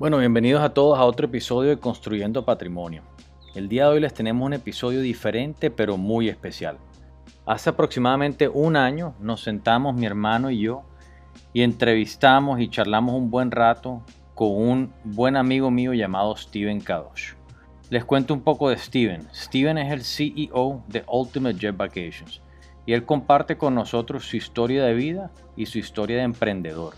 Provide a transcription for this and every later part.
Bueno, bienvenidos a todos a otro episodio de Construyendo Patrimonio. El día de hoy les tenemos un episodio diferente pero muy especial. Hace aproximadamente un año nos sentamos mi hermano y yo y entrevistamos y charlamos un buen rato con un buen amigo mío llamado Steven Kadosh. Les cuento un poco de Steven. Steven es el CEO de Ultimate Jet Vacations y él comparte con nosotros su historia de vida y su historia de emprendedor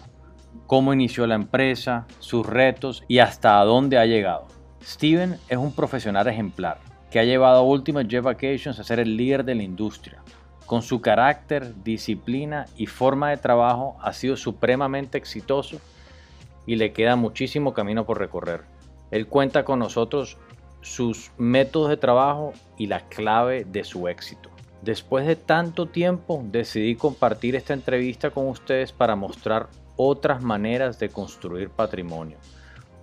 cómo inició la empresa, sus retos y hasta dónde ha llegado. Steven es un profesional ejemplar que ha llevado a Ultimate Jet Vacations a ser el líder de la industria. Con su carácter, disciplina y forma de trabajo ha sido supremamente exitoso y le queda muchísimo camino por recorrer. Él cuenta con nosotros sus métodos de trabajo y la clave de su éxito. Después de tanto tiempo decidí compartir esta entrevista con ustedes para mostrar otras maneras de construir patrimonio.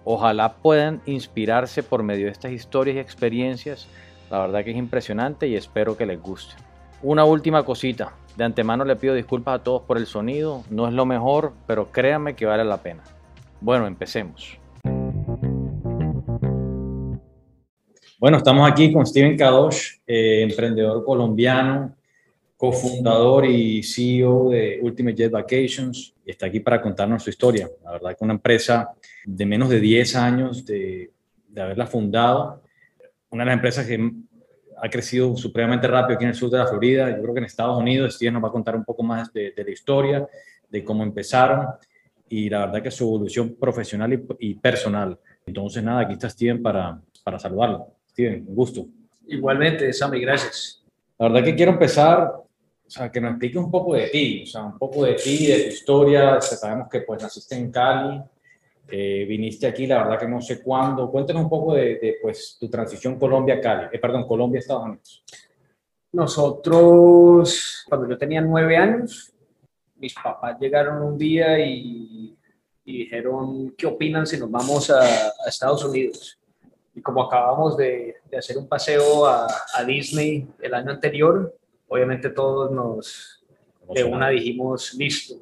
Ojalá puedan inspirarse por medio de estas historias y experiencias. La verdad que es impresionante y espero que les guste. Una última cosita. De antemano le pido disculpas a todos por el sonido. No es lo mejor, pero créanme que vale la pena. Bueno, empecemos. Bueno, estamos aquí con Steven Kadosh, eh, emprendedor colombiano, cofundador y CEO de Ultimate Jet Vacations, y está aquí para contarnos su historia. La verdad que una empresa de menos de 10 años de, de haberla fundado, una de las empresas que ha crecido supremamente rápido aquí en el sur de la Florida, yo creo que en Estados Unidos, Steven nos va a contar un poco más de, de la historia, de cómo empezaron y la verdad que su evolución profesional y, y personal. Entonces, nada, aquí está Steven para, para saludarlo. Steven, un gusto. Igualmente, Sammy, gracias. La verdad que quiero empezar o sea, que nos explique un poco de ti, o sea, un poco de ti, de tu historia. Sabemos que pues naciste en Cali, eh, viniste aquí, la verdad que no sé cuándo. Cuéntanos un poco de, de pues tu transición Colombia-Cali, eh, perdón, Colombia-Estados Unidos. Nosotros, cuando yo tenía nueve años, mis papás llegaron un día y, y dijeron, ¿qué opinan si nos vamos a, a Estados Unidos? Y como acabamos de, de hacer un paseo a, a Disney el año anterior, obviamente todos nos de una dijimos listo.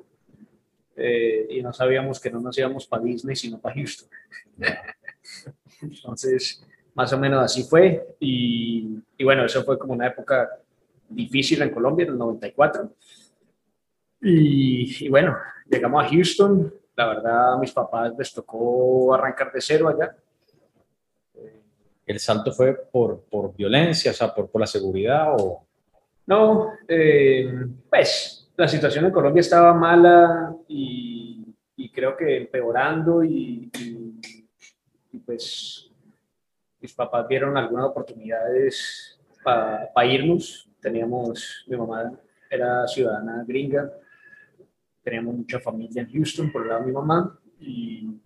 Eh, y no sabíamos que no nos íbamos para Disney, sino para Houston. Entonces, más o menos así fue. Y, y, bueno, eso fue como una época difícil en Colombia, en el 94. Y, y bueno, llegamos a Houston. La verdad, a mis papás les tocó arrancar de cero allá. ¿El salto fue por, por violencia, o sea, por, por la seguridad o...? No, eh, pues la situación en Colombia estaba mala y, creo que empeorando y, pues mis papás vieron algunas oportunidades para pa irnos. Teníamos, mi mamá era ciudadana gringa, teníamos mucha familia en Houston por el lado de mi mamá y,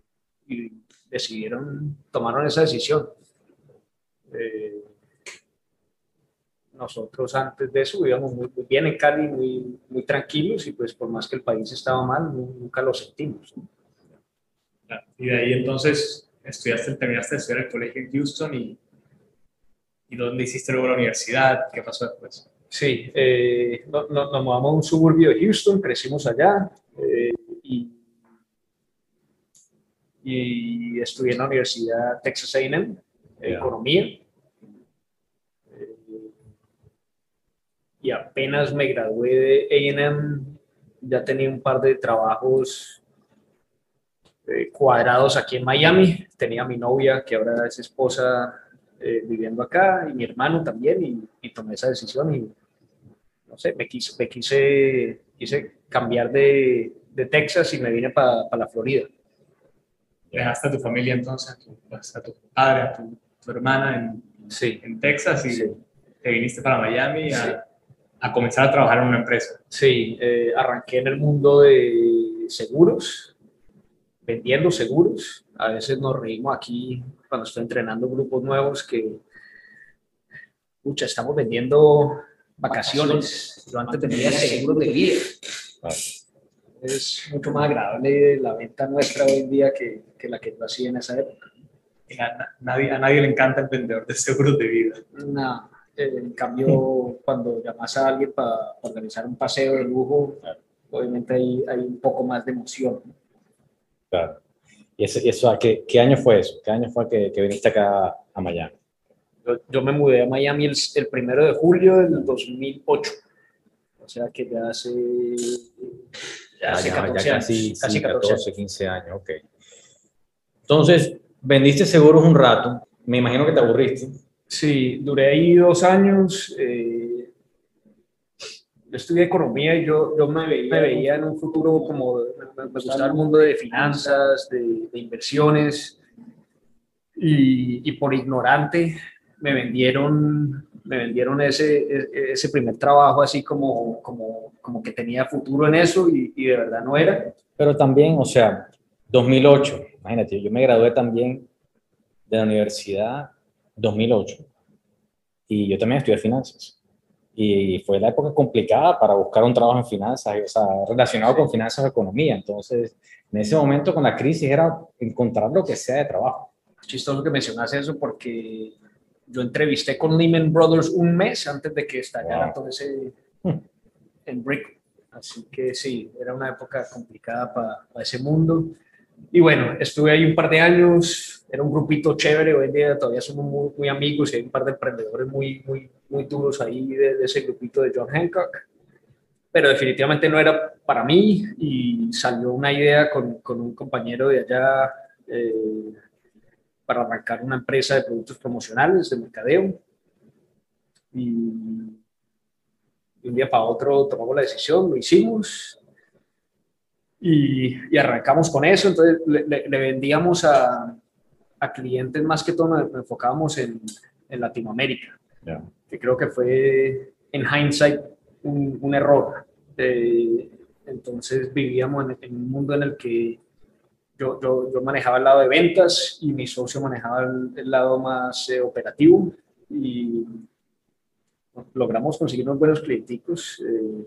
decidieron, tomaron esa decisión. Eh, nosotros antes de eso vivíamos muy, muy, bien en Cali, muy, muy tranquilos y pues por más que el país estaba mal, nunca lo sentimos. Y de ahí entonces estudiaste, terminaste de estudiar el colegio en Houston y, y ¿dónde hiciste luego la universidad? ¿Qué pasó después? Sí, eh, no, no, nos mudamos a un suburbio de Houston, crecimos allá eh, y, y estudié en la Universidad Texas A&M, yeah. Economía. Y apenas me gradué de AM, ya tenía un par de trabajos eh, cuadrados aquí en Miami. Tenía mi novia, que ahora es esposa, eh, viviendo acá, y mi hermano también, y, y, tomé esa decisión y, no sé, me quise, me quise, quise cambiar de, de Texas y me vine para pa la Florida. Dejaste a tu familia entonces, a tu, pues, a tu padre, a tu, tu hermana en, sí. en Texas y Sí. te viniste para Miami a, Sí. A comenzar a trabajar en una empresa. Sí, eh, arranqué en el mundo de seguros, vendiendo seguros. A veces nos reímos aquí cuando estoy entrenando grupos nuevos que, pucha, estamos vendiendo vacaciones. Yo antes vendía seguros de vida. Es mucho más agradable la venta nuestra hoy en día que, que la que yo hacía en esa época. A, nadie, a nadie le encanta el vendedor de seguros de vida. No, en cambio, cuando llamas a alguien para organizar un paseo de lujo, obviamente hay, hay un poco más de emoción. Claro. ¿Y eso, eso ¿qué, ¿qué, año fue eso? ¿Qué año fue que, que viniste acá a Miami? Yo, yo, me mudé a Miami el, el primero de julio del 2008. O sea que ya hace, ya hace 14 ya casi, años. Casi 14, 14, 15 años, ok. Entonces, vendiste seguros un rato. Me imagino que te aburriste. Sí, duré ahí dos años. Eh, yo estudié economía y yo, yo me, veía, me veía en un futuro como me, me gustaba el mundo de finanzas, de, de inversiones. Y, y, por ignorante me vendieron, me vendieron ese, ese primer trabajo así como, como, como que tenía futuro en eso y, y de verdad no era. Pero también, o sea, 2008, imagínate, yo me gradué también de la universidad 2008 y yo también estudié finanzas. Y fue la época complicada para buscar un trabajo en finanzas, o sea, relacionado con finanzas o economía. Entonces, en ese momento con la crisis era encontrar lo que sea de trabajo. Chistoso que mencionas eso porque yo entrevisté con Lehman Brothers un mes antes de que estallara wow. todo ese en Brick. Así que sí, era una época complicada para, para ese mundo. Y bueno, estuve ahí un par de años, era un grupito chévere, hoy en día todavía somos muy, muy amigos y hay un par de emprendedores muy, muy, muy duros ahí de, de, ese grupito de John Hancock, pero definitivamente no era para mí y salió una idea con, con un compañero de allá eh, para arrancar una empresa de productos promocionales, de mercadeo. Y, y un día para otro tomamos la decisión, lo hicimos, y, y, arrancamos con eso, entonces le, le, le vendíamos a, a, clientes más que todo, nos enfocábamos en, en Latinoamérica, yeah. que creo que fue en hindsight un, un error. Eh, entonces vivíamos en, en, un mundo en el que yo, yo, yo, manejaba el lado de ventas y mi socio manejaba el, el lado más eh, operativo y logramos conseguir unos buenos clienticos. Eh,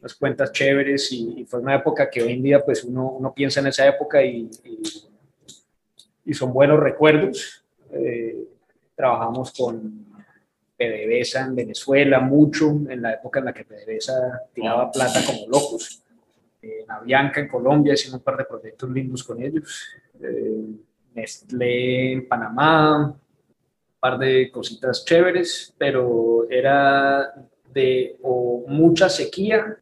las cuentas chéveres y, y, fue una época que hoy en día pues uno, uno piensa en esa época y, y, y son buenos recuerdos. Eh, trabajamos con PDVSA en Venezuela mucho, en la época en la que PDVSA tiraba plata como locos. En Avianca en Colombia hicimos un par de proyectos lindos con ellos. Eh, Nestlé en Panamá, un par de cositas chéveres, pero era de o mucha sequía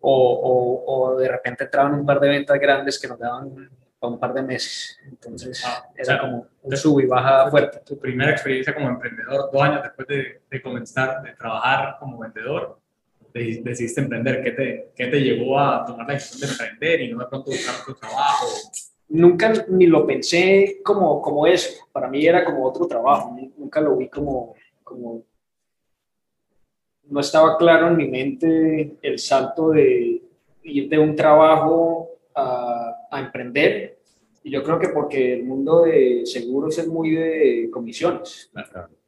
o, o, o, de repente entraban un par de ventas grandes que nos daban para un par de meses. Entonces ah, era o sea, como un sub y baja fuerte. Tu primera experiencia como emprendedor, dos años después de, de comenzar, de trabajar como vendedor, decidiste emprender. ¿Qué te, ¿Qué te llevó a tomar la decisión de emprender y no de pronto buscar otro trabajo? Nunca ni lo pensé como, como eso. Para mí era como otro trabajo. Nunca lo vi como, como no estaba claro en mi mente el salto de ir de un trabajo a, emprender. Y yo creo que porque el mundo de seguros es muy de comisiones.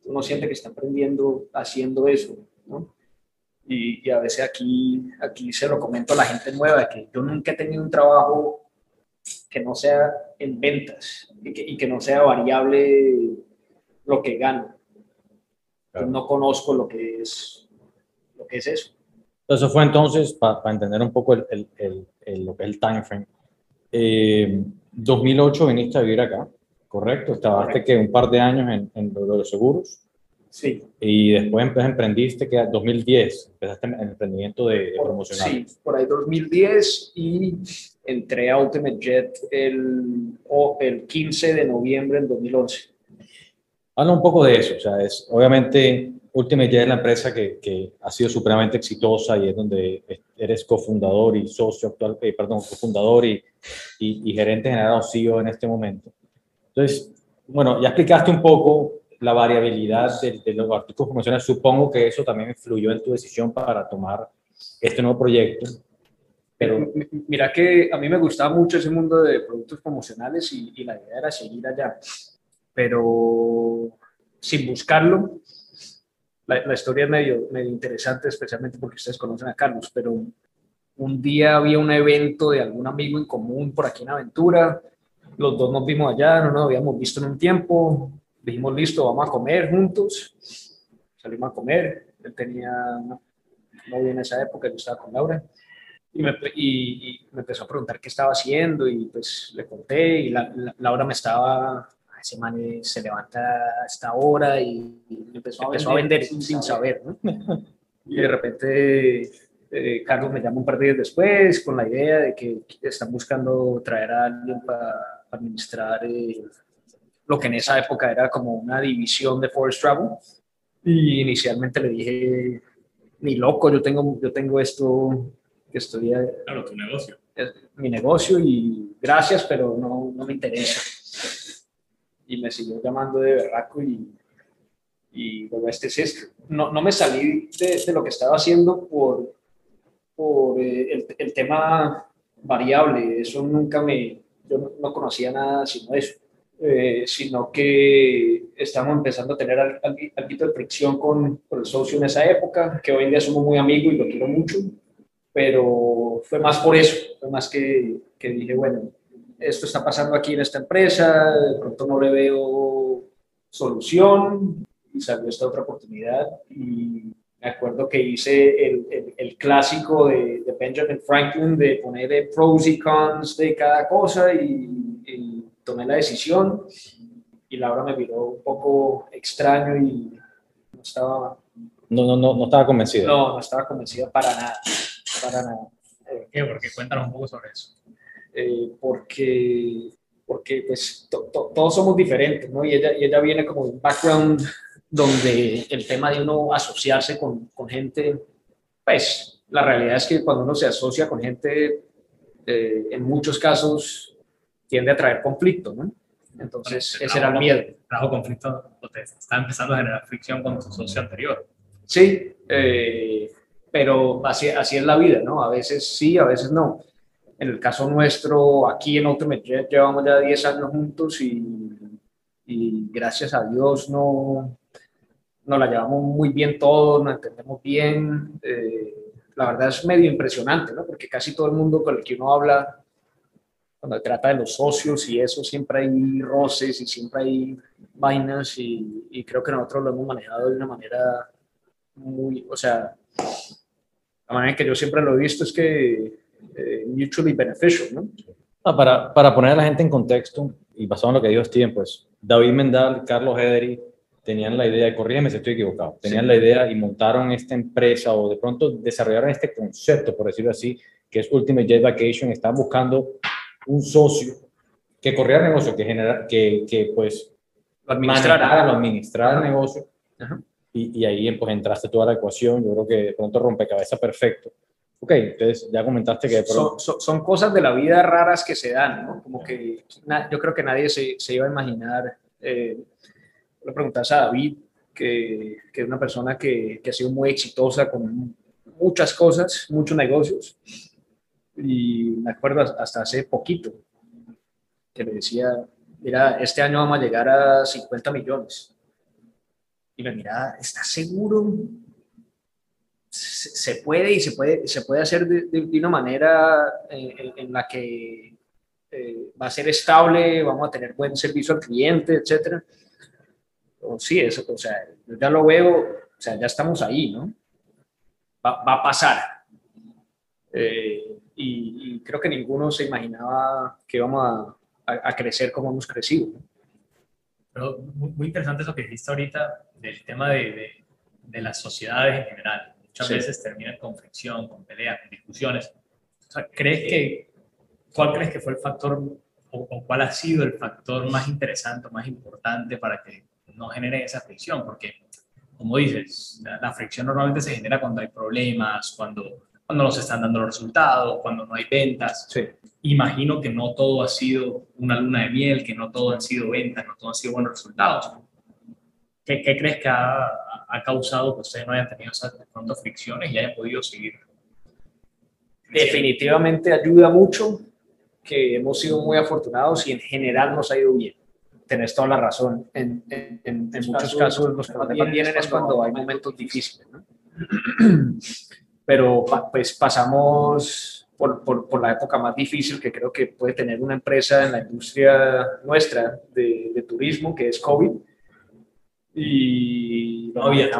Uno siente que está aprendiendo haciendo eso, ¿no? Y, y, a veces aquí, aquí se lo comento a la gente nueva, que yo nunca he tenido un trabajo que no sea en ventas y que, y que no sea variable lo que gano. Claro. No conozco lo que es lo que es eso. Eso fue entonces, para pa entender un poco el, el, el, lo que es el time frame. Eh, 2008 viniste a vivir acá, ¿correcto? Estabas que un par de años en, en los seguros. Sí. Y después emprendiste que 2010, empezaste el emprendimiento de, de promocional. Sí, por ahí 2010 y entré a Ultimate Jet el, oh, el 15 de noviembre del 2011. Habla un poco de eso, o sea, es obviamente Ultimate ya es la empresa que, que, ha sido supremamente exitosa y es donde eres cofundador y socio actual, eh, perdón, cofundador y, y, y, gerente general o CEO en este momento. Entonces, bueno, ya explicaste un poco la variabilidad de, de los artículos promocionales. Supongo que eso también influyó en tu decisión para tomar este nuevo proyecto. Pero mira que a mí me gustaba mucho ese mundo de productos promocionales y, y la idea era seguir allá. Pero sin buscarlo, la, la, historia es medio, medio interesante, especialmente porque ustedes conocen a Carlos, pero un día había un evento de algún amigo en común por aquí en Aventura, los dos nos vimos allá, no nos habíamos visto en un tiempo, dijimos, listo, vamos a comer juntos, salimos a comer, él tenía una novia en esa época, yo estaba con Laura, y me, y, y me empezó a preguntar qué estaba haciendo y pues le conté y la, la- Laura me estaba, ese man eh, se levanta a esta hora y, y empezó, a, empezó a vender sin, saber, ¿no? Y de repente eh, Carlos me llama un par de días después con la idea de que están buscando traer a alguien para administrar eh, lo que en esa época era como una división de Forest Travel. Y inicialmente le dije, ni loco, yo tengo, yo tengo esto que estoy Claro, tu negocio. es mi negocio y gracias, pero no, no me interesa. Y me siguió llamando de berraco y, y luego este es esto. No, no me salí de, de lo que estaba haciendo por, por eh, el, el tema variable. Eso nunca me, yo no, no conocía nada sino eso. Eh, sino que estamos empezando a tener al- al- algo de fricción con, con el socio en esa época, que hoy en día somos muy amigos y lo quiero mucho, pero fue más por eso, fue más que, que dije, bueno, esto está pasando aquí en esta empresa, de pronto no le veo solución, y salió esta otra oportunidad, y me acuerdo que hice el, el, el clásico de, de Benjamin Franklin de poner pros y cons de cada cosa, y, y tomé la decisión, y Laura me miró un poco extraño y no estaba, No, no, no, no estaba convencido. no, no estaba convencida para nada, para nada. ¿Por qué? Porque cuéntanos un poco sobre eso. Eh, porque, porque pues, to- to- todos somos diferentes, ¿no? Y ella, y ella viene como de un background donde el tema de uno asociarse con, con gente, pues la realidad es que cuando uno se asocia con gente, eh, en muchos casos tiende a traer conflicto, ¿no? Entonces, ese era el miedo. Trajo conflicto, o te está empezando a generar fricción con tu socio anterior. Sí, eh, pero así, así es la vida, ¿no? A veces sí, a veces no. En el caso nuestro, aquí en Jet llevamos ya 10 años juntos y, y gracias a Dios no nos la llevamos muy bien todos, nos entendemos bien. eh, la verdad es medio impresionante, ¿no? Porque casi todo el mundo con el que uno habla, cuando se trata de los socios y eso, siempre hay roces y siempre hay vainas y, y creo que nosotros lo hemos manejado de una manera muy, o sea, la manera en que yo siempre lo he visto es que eh, mutually beneficial, ¿no? Ah, para, para poner a la gente en contexto, y basado en lo que dijo Steven, pues David Mendal, Carlos Hederi tenían la idea, corrígeme si estoy equivocado, tenían Sí. la idea y montaron esta empresa o de pronto desarrollaron este concepto, por decirlo así, que es Ultimate Jet Vacation, estaban buscando un socio que corriera el negocio, que, genera, que, que pues Lo administrar. manejara, lo administrara el negocio. Ajá. Y, y ahí pues entraste toda la ecuación, yo creo que de pronto rompecabezas perfecto. Ok, entonces ya comentaste que. Son, son- son cosas de la vida raras que se dan, ¿no? Como que na- yo creo que nadie se, se iba a imaginar. Eh, le preguntas a David, que, que es una persona que, que ha sido muy exitosa con muchas cosas, muchos negocios. Y me acuerdo hasta hace poquito que le decía, mira, este año vamos a llegar a 50 millones. Y me miraba, ¿estás seguro? Se, puede y se puede, se puede hacer de, de- de una manera eh, en, en la que eh, va a ser estable, vamos a tener buen servicio al cliente, etcétera. O sí, eso, o sea, yo ya lo veo, o sea, ya estamos ahí, ¿no? Va, va a pasar. Eh, y, y creo que ninguno se imaginaba que íbamos a, a- a crecer como hemos crecido. ¿no? Pero muy, muy interesante eso que dijiste ahorita del tema de, de, de las sociedades en general. Muchas Sí. veces terminan con fricción, con peleas, con discusiones. O sea, ¿crees que, ¿Cuál crees que fue el factor o, o cuál ha sido el factor más interesante, más importante para que no genere esa fricción? Porque, como dices, la, la fricción normalmente se genera cuando hay problemas, cuando, cuando no se están dando los resultados, cuando no hay ventas Sí. imagino que no todo ha sido una luna de miel, que no todo han sido ventas, no todo han sido buenos resultados. ¿Qué, qué crees que ha, ha causado que ustedes no hayan tenido esas de pronto fricciones y hayan podido seguir? definitivamente ayuda mucho que hemos sido muy afortunados y en general nos ha ido bien. Tenés toda la razón. En, en- en- en muchos casos los problemas vienen es cuando hay momentos difíciles. ¿no? Pero pues pasamos por, por- por la época más difícil que creo que puede tener una empresa en la industria nuestra de, de turismo, que es COVID. Y No había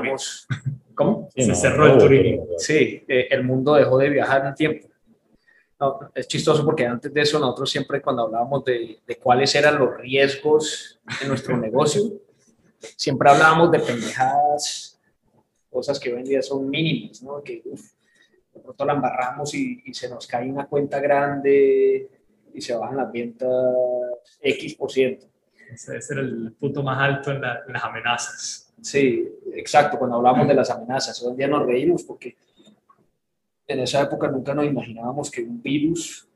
¿Cómo? Se cerró el turismo. Sí, eh, el mundo dejó de viajar un tiempo. No, es chistoso porque antes de eso nosotros siempre cuando hablábamos de, de cuáles eran los riesgos en nuestro negocio, siempre hablábamos de pendejadas, cosas que hoy en día son mínimas, ¿no? Que uf, de pronto la embarramos y, y, se nos cae una cuenta grande y se bajan las ventas X por ciento. Ese debe ser el punto más alto en, la, en las amenazas. Sí, exacto, cuando hablamos de las amenazas, hoy en día nos reímos porque en esa época nunca nos imaginábamos que un virus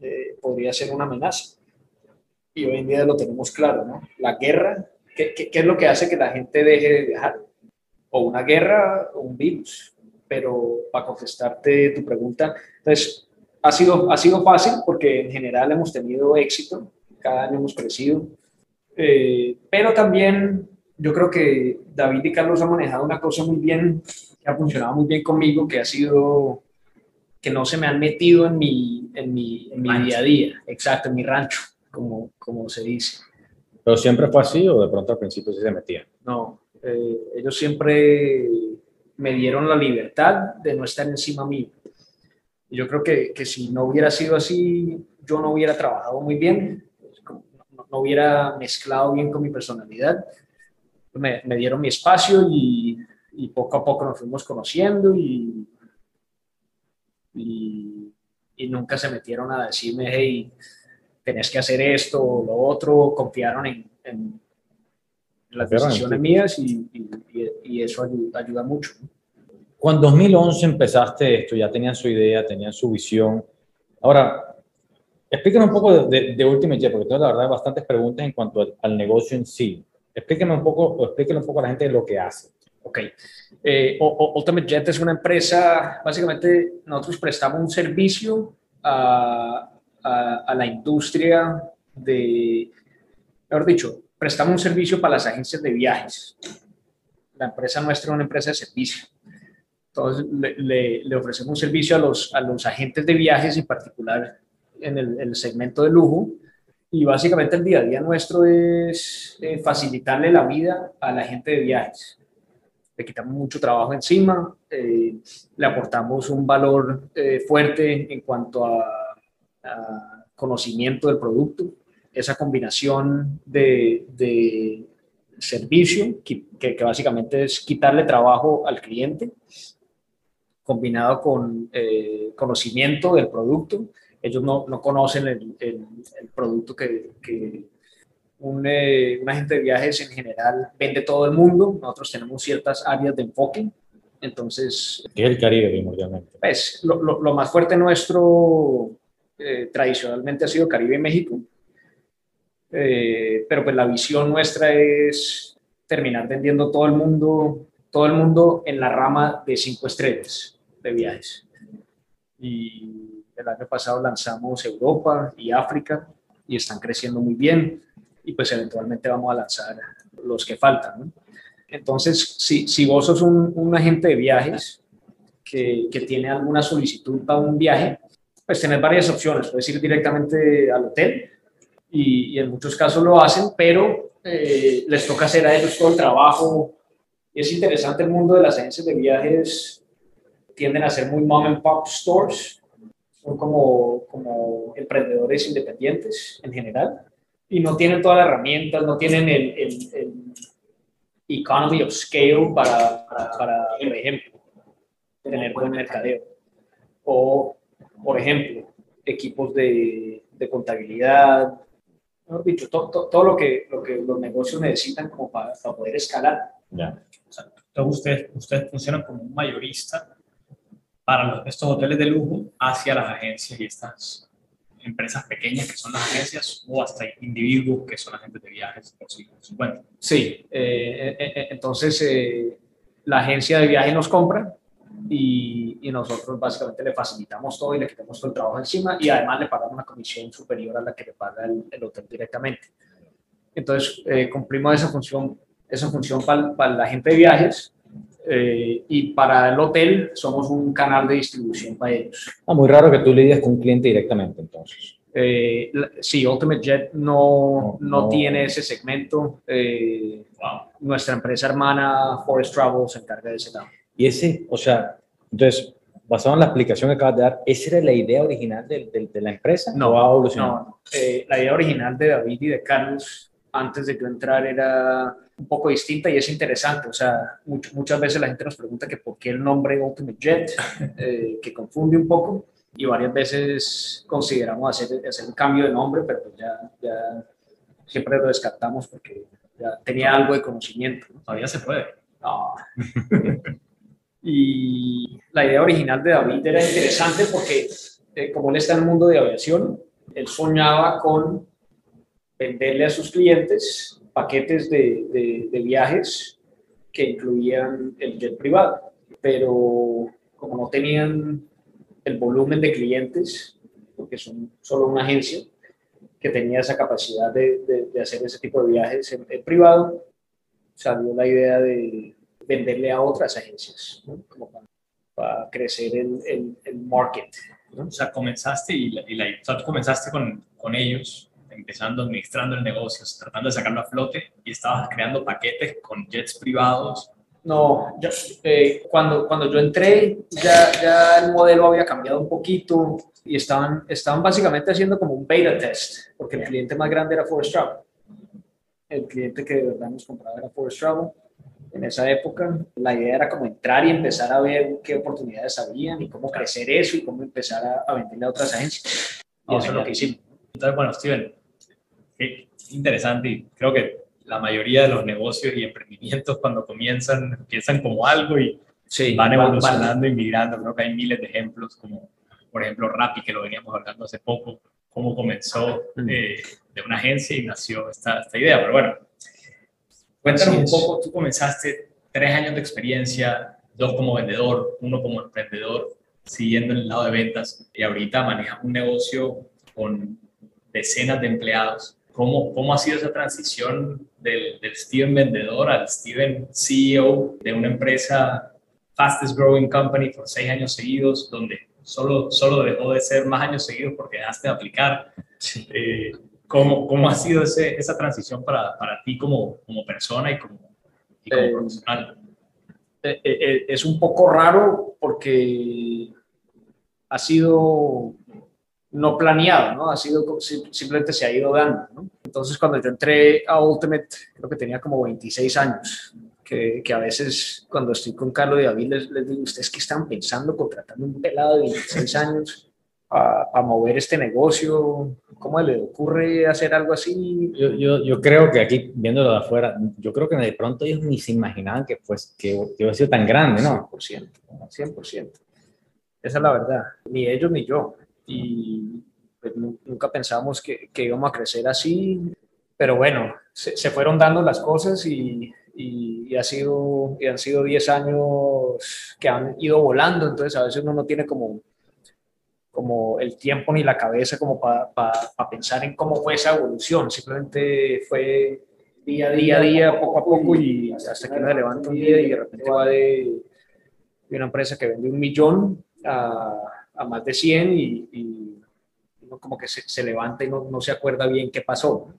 eh, podría ser una amenaza. Y hoy en día lo tenemos claro, ¿no? La guerra, ¿qué, qué, qué es lo que hace que la gente deje de viajar? O una guerra o un virus. Pero para contestarte tu pregunta, entonces, ha sido, ha sido fácil porque en general hemos tenido éxito, cada año hemos crecido, eh, pero también yo creo que David y Carlos han manejado una cosa muy bien, que ha funcionado muy bien conmigo, que ha sido que no se me han metido en mi, en mi, en mi día a día, exacto, en mi rancho, como, como se dice. ¿Pero siempre fue así o de pronto al principio sí se metían? No, eh, ellos siempre me dieron la libertad de no estar encima mío. Y yo creo que, que si no hubiera sido así, yo no hubiera trabajado muy bien, no, hubiera mezclado bien con mi personalidad. Me, me dieron mi espacio y, y, poco a poco nos fuimos conociendo y, y, y, nunca se metieron a decirme, hey, tenés que hacer esto o lo otro, confiaron en, en las decisiones mías y, y, eso ayuda, ayuda mucho. Cuando en 2011 empezaste esto, ya tenían su idea, tenían su visión. Ahora, explíqueme un poco de, de, Ultimate Jet, porque tengo la verdad bastantes preguntas en cuanto al, al negocio en sí. Explíqueme un poco, o explíquele un poco a la gente lo que hace. Ok. Eh, Ultimate Jet es una empresa, básicamente nosotros prestamos un servicio a, a, a la industria de, mejor dicho, prestamos un servicio para las agencias de viajes. La empresa nuestra es una empresa de servicio. Entonces, le, le, le, ofrecemos un servicio a los, a los agentes de viajes, en particular en el, el, segmento de lujo. Y básicamente el día a día nuestro es eh, facilitarle la vida a la gente de viajes. Le quitamos mucho trabajo encima, eh, le aportamos un valor eh, fuerte en cuanto a, a, conocimiento del producto. Esa combinación de, de servicio, que, que, básicamente es quitarle trabajo al cliente, combinado con eh, conocimiento del producto. Ellos no, no conocen el, el, el, producto que, que un, eh, un, agente de viajes en general vende todo el mundo. Nosotros tenemos ciertas áreas de enfoque. Entonces... ¿Qué es el Caribe primordialmente? Pues lo, lo, lo más fuerte nuestro eh, tradicionalmente ha sido Caribe y México. Eh, pero pues la visión nuestra es terminar vendiendo todo el mundo, todo el mundo en la rama de cinco estrellas de viajes. Y el año pasado lanzamos Europa y África y están creciendo muy bien y pues eventualmente vamos a lanzar los que faltan. Entonces, si, si vos sos un, agente de viajes que, que, tiene alguna solicitud para un viaje, pues tenés varias opciones. Puedes ir directamente al hotel y, en muchos casos lo hacen, pero eh, les toca hacer a ellos todo el trabajo. Es interesante el mundo de las agencias de viajes tienden a ser muy mom and pop stores, son como, como emprendedores independientes en general, y no tienen todas las herramientas, no tienen el, el, el economy of scale para, para, para, por ejemplo, tener buen mercadeo. O, por ejemplo, equipos de, de contabilidad, mejor dicho, todo, todo, todo, lo, que, lo que los negocios necesitan como para, para poder escalar. Yeah. O sea, entonces ustedes, ustedes funcionan como un mayorista para estos hoteles de lujo hacia las agencias y estas empresas pequeñas que son las agencias o hasta individuos que son agentes de viajes por su cuenta. Sí, eh, eh, entonces eh, la agencia de viaje nos compra y, y, nosotros básicamente le facilitamos todo y le quitamos todo el trabajo encima y además le pagamos una comisión superior a la que le paga el, el hotel directamente. Entonces eh, cumplimos esa función, esa función para, para la gente de viajes eh, y para el hotel somos un canal de distribución para ellos. Ah, muy raro que tú lidies con un cliente directamente, entonces. Eh, sí, Ultimate Jet no, no, no, no. tiene ese segmento. Eh, wow. Nuestra empresa hermana Forest Travel se encarga de ese lado. Y ese, o sea, entonces, basado en la explicación que acabas de dar, ¿esa era la idea original de, de- de la empresa? No, ¿O ha evolucionado? No, eh, la idea original de David y de Carlos antes de yo entrar era un poco distinta y es interesante. O sea, much- muchas veces la gente nos pregunta que por qué el nombre Ultimate Jet, eh, que confunde un poco, y varias veces consideramos hacer, hacer un cambio de nombre, pero pues ya, ya siempre lo descartamos porque ya tenía algo de conocimiento. ¿no? Todavía se puede. No. y la idea original de David era interesante porque, eh, como él está en el mundo de aviación, él soñaba con venderle a sus clientes paquetes de, de- viajes que incluían el jet privado. Pero como no tenían el volumen de clientes, porque son solo una agencia que tenía esa capacidad de, de- hacer ese tipo de viajes en, en privado, salió la idea de venderle a otras agencias, ¿no? como para, crecer el, el, market. O sea, comenzaste y, la, y la- tú comenzaste con, con ellos, empezando, administrando el negocio, tratando de sacarlo a flote y estabas creando paquetes con jets privados. No, yo, eh, cuando, cuando yo entré ya, ya el modelo había cambiado un poquito y estaban, estaban básicamente haciendo como un beta test, porque el cliente más grande era Forest Travel. El cliente que de verdad nos compraba era Forest Travel. En esa época la idea era como entrar y empezar a ver qué oportunidades habían y cómo crecer eso y cómo empezar a, a venderle a otras agencias. Y eso es lo que hicimos. Entonces, bueno, Steven, interesante y creo que la mayoría de los negocios y emprendimientos cuando comienzan, empiezan como algo y Sí, van evolucionando y migrando. Creo que hay miles de ejemplos, como por ejemplo Rappi, que lo veníamos hablando hace poco, cómo comenzó Mm. eh, de una agencia y nació esta, esta idea. Pero bueno, cuéntanos un poco, tú comenzaste tres años de experiencia, dos como vendedor, uno como emprendedor, siguiendo en el lado de ventas, y ahorita manejas un negocio con decenas de empleados. ¿Cómo, cómo ha sido esa transición del, del Steven vendedor al Steven CEO de una empresa fastest growing company por seis años seguidos, donde solo, solo dejó de ser más años seguidos porque dejaste de aplicar? Eh, ¿cómo, ¿Cómo ha sido ese, esa transición para, para ti como, como persona y como, y como Eh, profesional? eh, eh, es un poco raro porque ha sido no planeado, ¿no? Ha sido simplemente se ha ido dando, ¿no? Entonces cuando yo entré a Ultimate, creo que tenía como 26 años, que, que a veces cuando estoy con Carlos y David les, les digo, ¿ustedes qué están pensando contratando un pelado de 26 años a, a mover este negocio? ¿Cómo le ocurre hacer algo así? Yo, yo, yo creo que aquí, viéndolo de afuera, yo creo que de pronto ellos ni se imaginaban que, pues, que, que iba a ser tan grande, ¿no? 100%, 100%. Esa es la verdad. Ni ellos ni yo. Y pues, nu- nunca pensamos que, que íbamos a crecer así. Pero bueno, se, se fueron dando las cosas y, y, y ha sido, y han sido 10 años que han ido volando. Entonces a veces uno no tiene como, como el tiempo ni la cabeza como para pensar en cómo fue esa evolución. Simplemente fue día a día, día, poco a poco y hasta que uno se levanta un día y de repente va de, de una empresa que vende un millón a, a más de 100 y, y uno como que se, se levanta y no, no se acuerda bien qué pasó,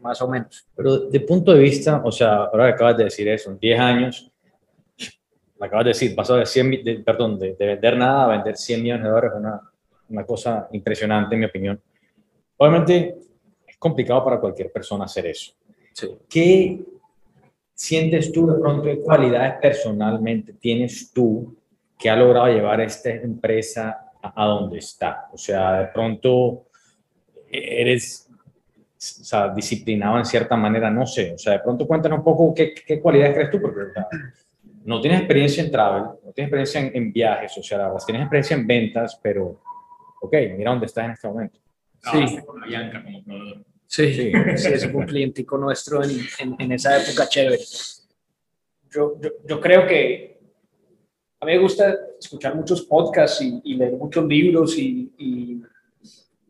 más o menos. Pero de punto de vista, o sea, ahora que acabas de decir eso, en 10 años, acabas de decir, pasó de 100, mi- de- perdón, de, de vender nada a vender 100 millones de dólares, una, una cosa impresionante en mi opinión. Obviamente es complicado para cualquier persona hacer eso. ¿Qué sientes tú de pronto, qué cualidades personalmente tienes tú que ha logrado llevar esta empresa a, a donde está? O sea, de pronto eres o sea, disciplinado en cierta manera, no sé. O sea, de pronto cuéntanos un poco qué, qué cualidades crees tú, porque o sea, no tienes experiencia en travel, no tienes experiencia en, en viajes, o sea, tienes experiencia en ventas, pero, ok, mira dónde estás en este momento. Trabajaste con Avianca como proveedor. Sí, Sí. sí, fue un clientico nuestro en, en, en esa época chévere. Yo, yo, yo creo que a mí me gusta escuchar muchos podcasts y, leer muchos libros y, y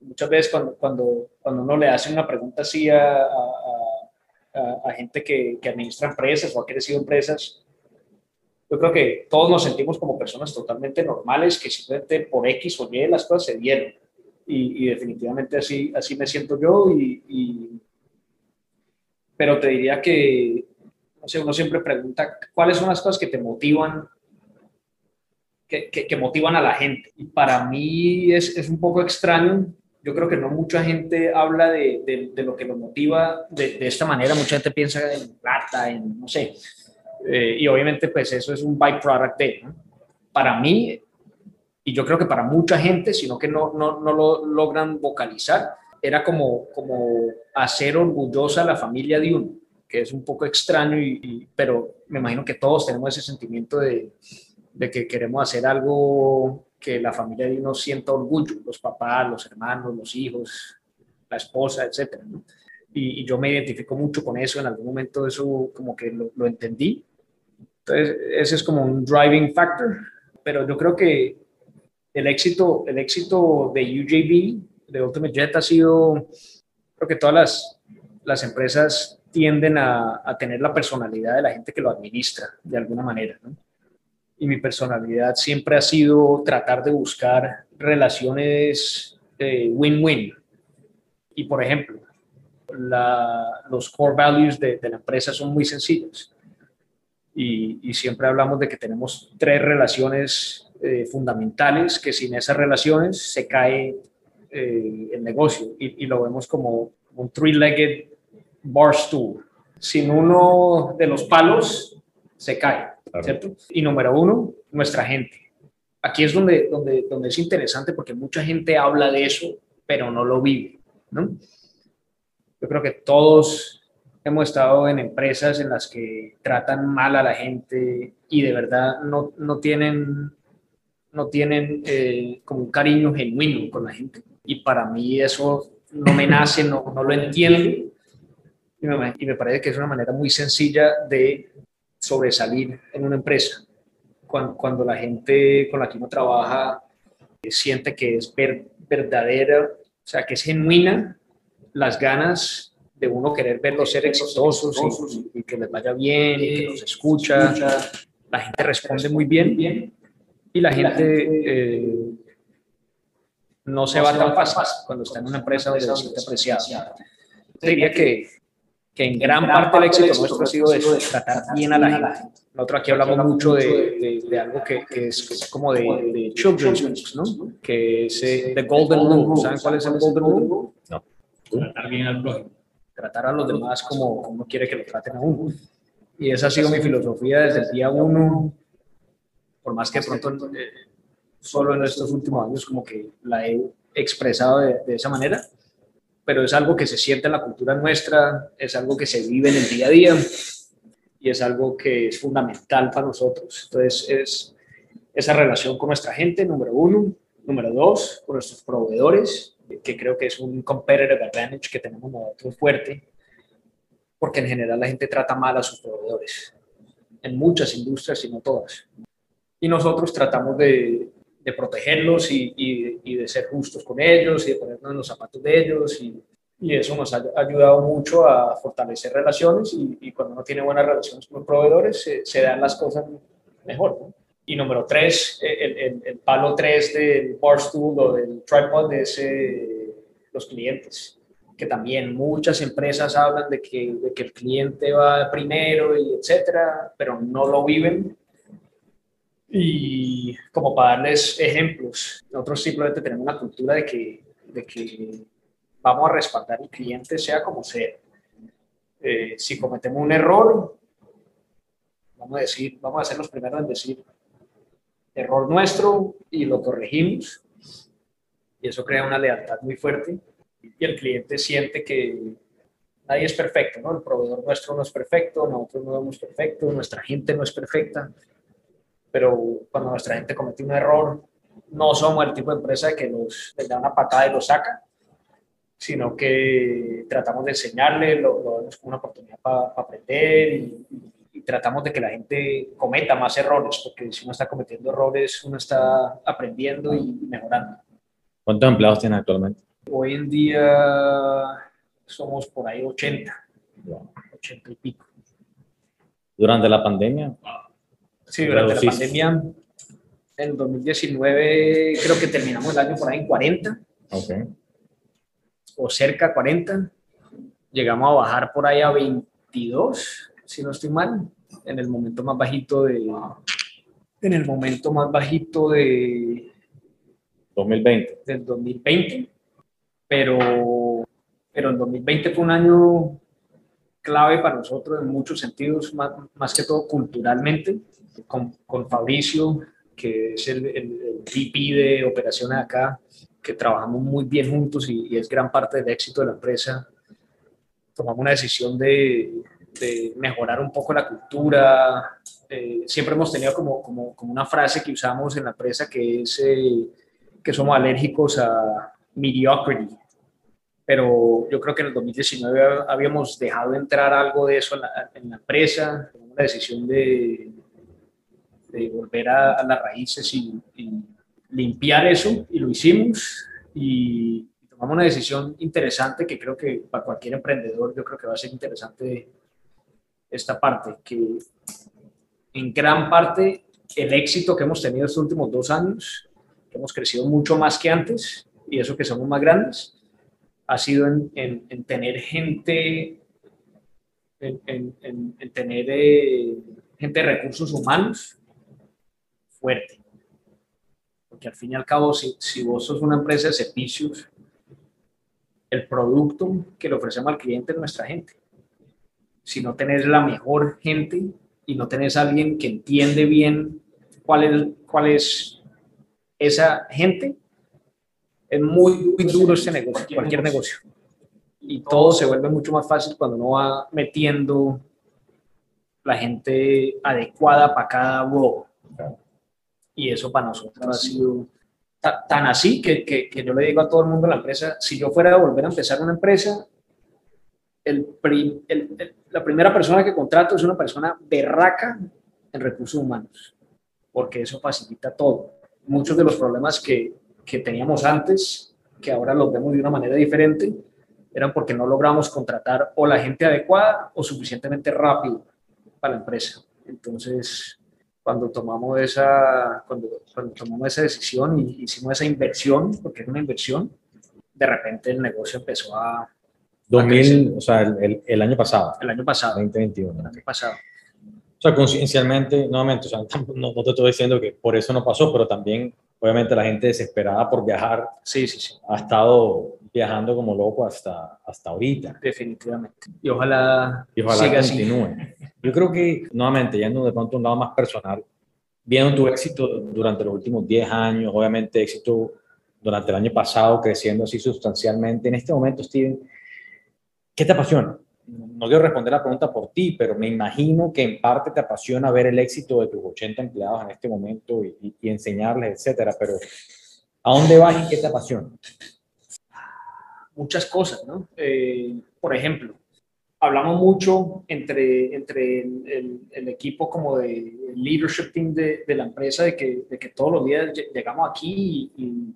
muchas veces cuando, cuando, cuando uno le hace una pregunta así a, a, gente que, que administra empresas o ha crecido empresas, yo creo que todos nos sentimos como personas totalmente normales que simplemente por X o Y las cosas se dieron. Y, y definitivamente así, así me siento yo y, y- pero te diría que, no sé, uno siempre pregunta cuáles son las cosas que te motivan que, que, motivan a la gente. Y para mí es, es, un poco extraño. Yo creo que no mucha gente habla de, de, lo que lo motiva de, de, esta manera. Mucha gente piensa en plata, en no sé. Eh, y obviamente pues eso es un byproduct de, ¿no? Para mí, y yo creo que para mucha gente, sino que no, no, no lo logran vocalizar, era como, como hacer orgullosa a la familia de uno, que es un poco extraño, y, pero me imagino que todos tenemos ese sentimiento de, de que queremos hacer algo que la familia de uno sienta orgullo, los papás, los hermanos, los hijos, la esposa, etc. Y, yo me identifico mucho con eso, en algún momento eso como que lo, lo entendí. Entonces, ese es como un driving factor, pero yo creo que el éxito, el éxito de UJB, de Ultimate Jet, ha sido, creo que todas las, las empresas tienden a, a, tener la personalidad de la gente que lo administra, de alguna manera. ¿no? Y mi personalidad siempre ha sido tratar de buscar relaciones win-win. y, por ejemplo, los core values de, la empresa son muy sencillos. Y, siempre hablamos de que tenemos tres relaciones eh, fundamentales que sin esas relaciones se cae eh, el negocio y, lo vemos como un three-legged bar stool. Sin uno de los palos se cae, Y número uno, nuestra gente. Aquí es donde, donde, donde es interesante porque mucha gente habla de eso, pero no lo vive, ¿no? Yo creo que todos hemos estado en empresas en las que tratan mal a la gente y de verdad no, no tienen no tienen eh, como un cariño genuino con la gente. Y para mí eso no me nace, no, no lo entiendo. Y me, parece que es una manera muy sencilla de sobresalir en una empresa. Cuando, cuando la gente con la que uno trabaja eh, siente que es ver, verdadera, o sea, que es genuina las ganas de uno querer verlos ser exitosos y, y que les vaya bien y que los escucha. La gente responde muy bien y la gente eh, no se va tan fácil cuando está en una empresa donde se siente apreciada. Yo diría que, que en gran parte el éxito nuestro ha sido de tratar bien a la gente. Nosotros aquí hablamos mucho de, de, algo que, que, es, como de, de children's books, ¿no? Que es eh, The Golden Rule. ¿Saben cuál es el Golden Rule? No. Tratar bien al prójimo. Tratar a los demás como uno quiere que lo traten a uno. Y esa ha sido mi filosofía desde el día uno por más que de pronto eh, solo en estos últimos años como que la he expresado de, de, esa manera, pero es algo que se siente en la cultura nuestra, es algo que se vive en el día a día y es algo que es fundamental para nosotros. Entonces es esa relación con nuestra gente, número uno. Número dos, con nuestros proveedores, que creo que es un competitive advantage que tenemos nosotros fuerte, porque en general la gente trata mal a sus proveedores, en muchas industrias y no todas y nosotros tratamos de, de protegerlos y, y, de ser justos con ellos y de ponernos en los zapatos de ellos y, y eso nos ha ayudado mucho a fortalecer relaciones y, cuando uno tiene buenas relaciones con los proveedores se, dan las cosas mejor. Y número tres, el, el, el, palo tres del barstool o del tripod es eh, los clientes que también muchas empresas hablan de que, de que el cliente va primero y etcétera, pero no lo viven y como para darles ejemplos, nosotros simplemente tenemos una cultura de que, de que vamos a respaldar al cliente sea como sea. Eh, si cometemos un error, vamos a decir, vamos a ser los primeros en decir error nuestro y lo corregimos. Y eso crea una lealtad muy fuerte. Y el cliente siente que nadie es perfecto, ¿no? El proveedor nuestro no es perfecto, nosotros no somos perfectos, nuestra gente no es perfecta pero cuando nuestra gente comete un error, no somos el tipo de empresa que nos da una patada y lo saca, sino que tratamos de enseñarle, lo, lo vemos como una oportunidad para pa aprender y, y, tratamos de que la gente cometa más errores, porque si uno está cometiendo errores, uno está aprendiendo y mejorando. ¿Cuántos empleados tiene actualmente? Hoy en día somos por ahí 80, 80 y pico. ¿Durante la pandemia? Sí, durante la pandemia, en 2019, creo que terminamos el año por ahí en 40. Okay. O cerca de 40. Llegamos a bajar por ahí a 22, si no estoy mal, en el momento más bajito de, en el momento más bajito de 2020. del 2020, pero, pero el 2020 fue un año clave para nosotros en muchos sentidos, más, más que todo culturalmente, con, con Fabricio, que es el, el, el VP de operaciones acá, que trabajamos muy bien juntos y, es gran parte del éxito de la empresa. Tomamos una decisión de, de mejorar un poco la cultura. Eh, siempre hemos tenido como, como, como, una frase que usamos en la empresa que es eh, que somos alérgicos a mediocrity. Pero yo creo que en el 2019 habíamos dejado entrar algo de eso en la, en la empresa, una decisión de, de volver a, a, las raíces y, y, limpiar eso, y lo hicimos. Y tomamos una decisión interesante que creo que para cualquier emprendedor, yo creo que va a ser interesante esta parte, que en gran parte el éxito que hemos tenido estos últimos dos años, que hemos crecido mucho más que antes, y eso que somos más grandes, ha sido en, en, en tener gente, en, en tener eh, gente de recursos humanos fuerte. Porque al fin y al cabo, si, si vos sos una empresa de servicios, el producto que le ofrecemos al cliente es nuestra gente si no tenés la mejor gente y no tenés a alguien que entiende bien cuál es, cuál es esa gente, es muy, muy duro este negocio, cualquier negocio. Y todo se vuelve mucho más fácil cuando uno va metiendo la gente adecuada para cada rol. Y eso para nosotros ha sido tan así que, que, que, yo le digo a todo el mundo en la empresa, si yo fuera a volver a empezar una empresa, el, la primera persona que contrato es una persona berraca en recursos humanos, porque eso facilita todo. Muchos de los problemas que, que teníamos antes, que ahora los vemos de una manera diferente, eran porque no logramos contratar o la gente adecuada o suficientemente rápido para la empresa. Entonces, cuando tomamos esa, cuando, cuando tomamos esa decisión y hicimos esa inversión, porque es una inversión, de repente el negocio empezó a, 2000, o sea, el, el, año pasado. El año pasado. 2021. El año pasado. O sea, conciencialmente, nuevamente, o sea, no, no, te estoy diciendo que por eso no pasó, pero también, obviamente, la gente desesperada por viajar sí, sí, sí. ha estado viajando como loco hasta, hasta ahorita. Definitivamente. Y ojalá, y ojalá siga continúe. Así. Yo creo que, nuevamente, yendo de pronto a un lado más personal, viendo tu éxito durante los últimos 10 años, obviamente éxito durante el año pasado, creciendo así sustancialmente. En este momento, Steven, ¿Qué te apasiona? No quiero responder la pregunta por ti, pero me imagino que en parte te apasiona ver el éxito de tus 80 empleados en este momento y, y, y enseñarles, etcétera. Pero, ¿a dónde vas y qué te apasiona? Muchas cosas, ¿no? Eh, por ejemplo, hablamos mucho entre, entre el, equipo como de leadership team de, de la empresa de que, de que, todos los días llegamos aquí y,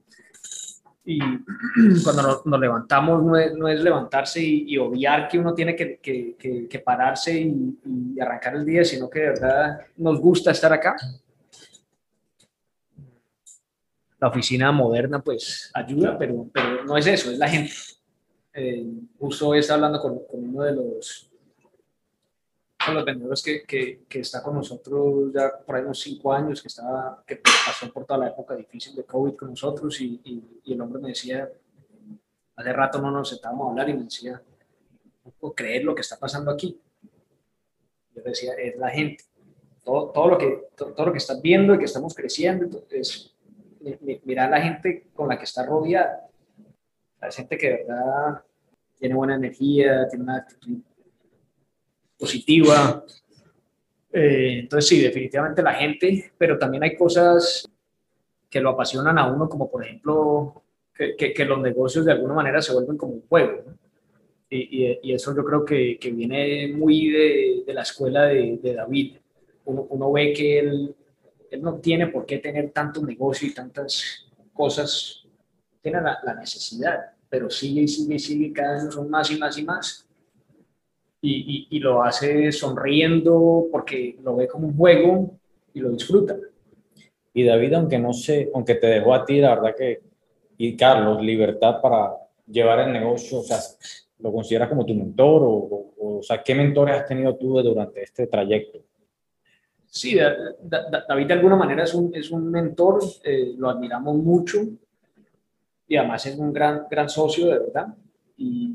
cuando nos, levantamos no es, levantarse y, y, obviar que uno tiene que, que, que, pararse y, arrancar el día, sino que de verdad nos gusta estar acá. La oficina moderna pues ayuda, pero, pero no es eso, es la gente. Eh, justo hoy estaba hablando con, con uno de los, con los vendedores que, que, que, está con nosotros ya por ahí unos cinco años, que, estaba, que pasó por toda la época difícil de COVID con nosotros y, y, y el hombre me decía, hace rato no nos sentábamos a hablar y me decía, no puedo creer lo que está pasando aquí. Yo decía, es la gente. Todo, todo, lo que, todo, todo lo que estás viendo y que estamos creciendo, es mirar la gente con la que está rodeada. La gente que de verdad tiene buena energía, tiene una actitud positiva. Eh, entonces sí, definitivamente la gente, pero también hay cosas que lo apasionan a uno, como por ejemplo que, los negocios de alguna manera se vuelven como un juego. Y, eso yo creo que, viene muy de, la escuela de, de David. Uno, uno, ve que él, él no tiene por qué tener tanto negocio y tantas cosas, tiene la, la necesidad, pero sigue y sigue y sigue, cada año son más y más y más y, y, y, lo hace sonriendo porque lo ve como un juego y lo disfruta. Y David, aunque no sé, aunque te dejó a ti, la verdad que, y Carlos, libertad para llevar el negocio, o sea, ¿lo consideras como tu mentor o, o, o sea, qué mentores has tenido tú durante este trayecto? Sí, David de alguna manera es un, es un mentor, eh, lo admiramos mucho y además es un gran, gran socio, de verdad. Y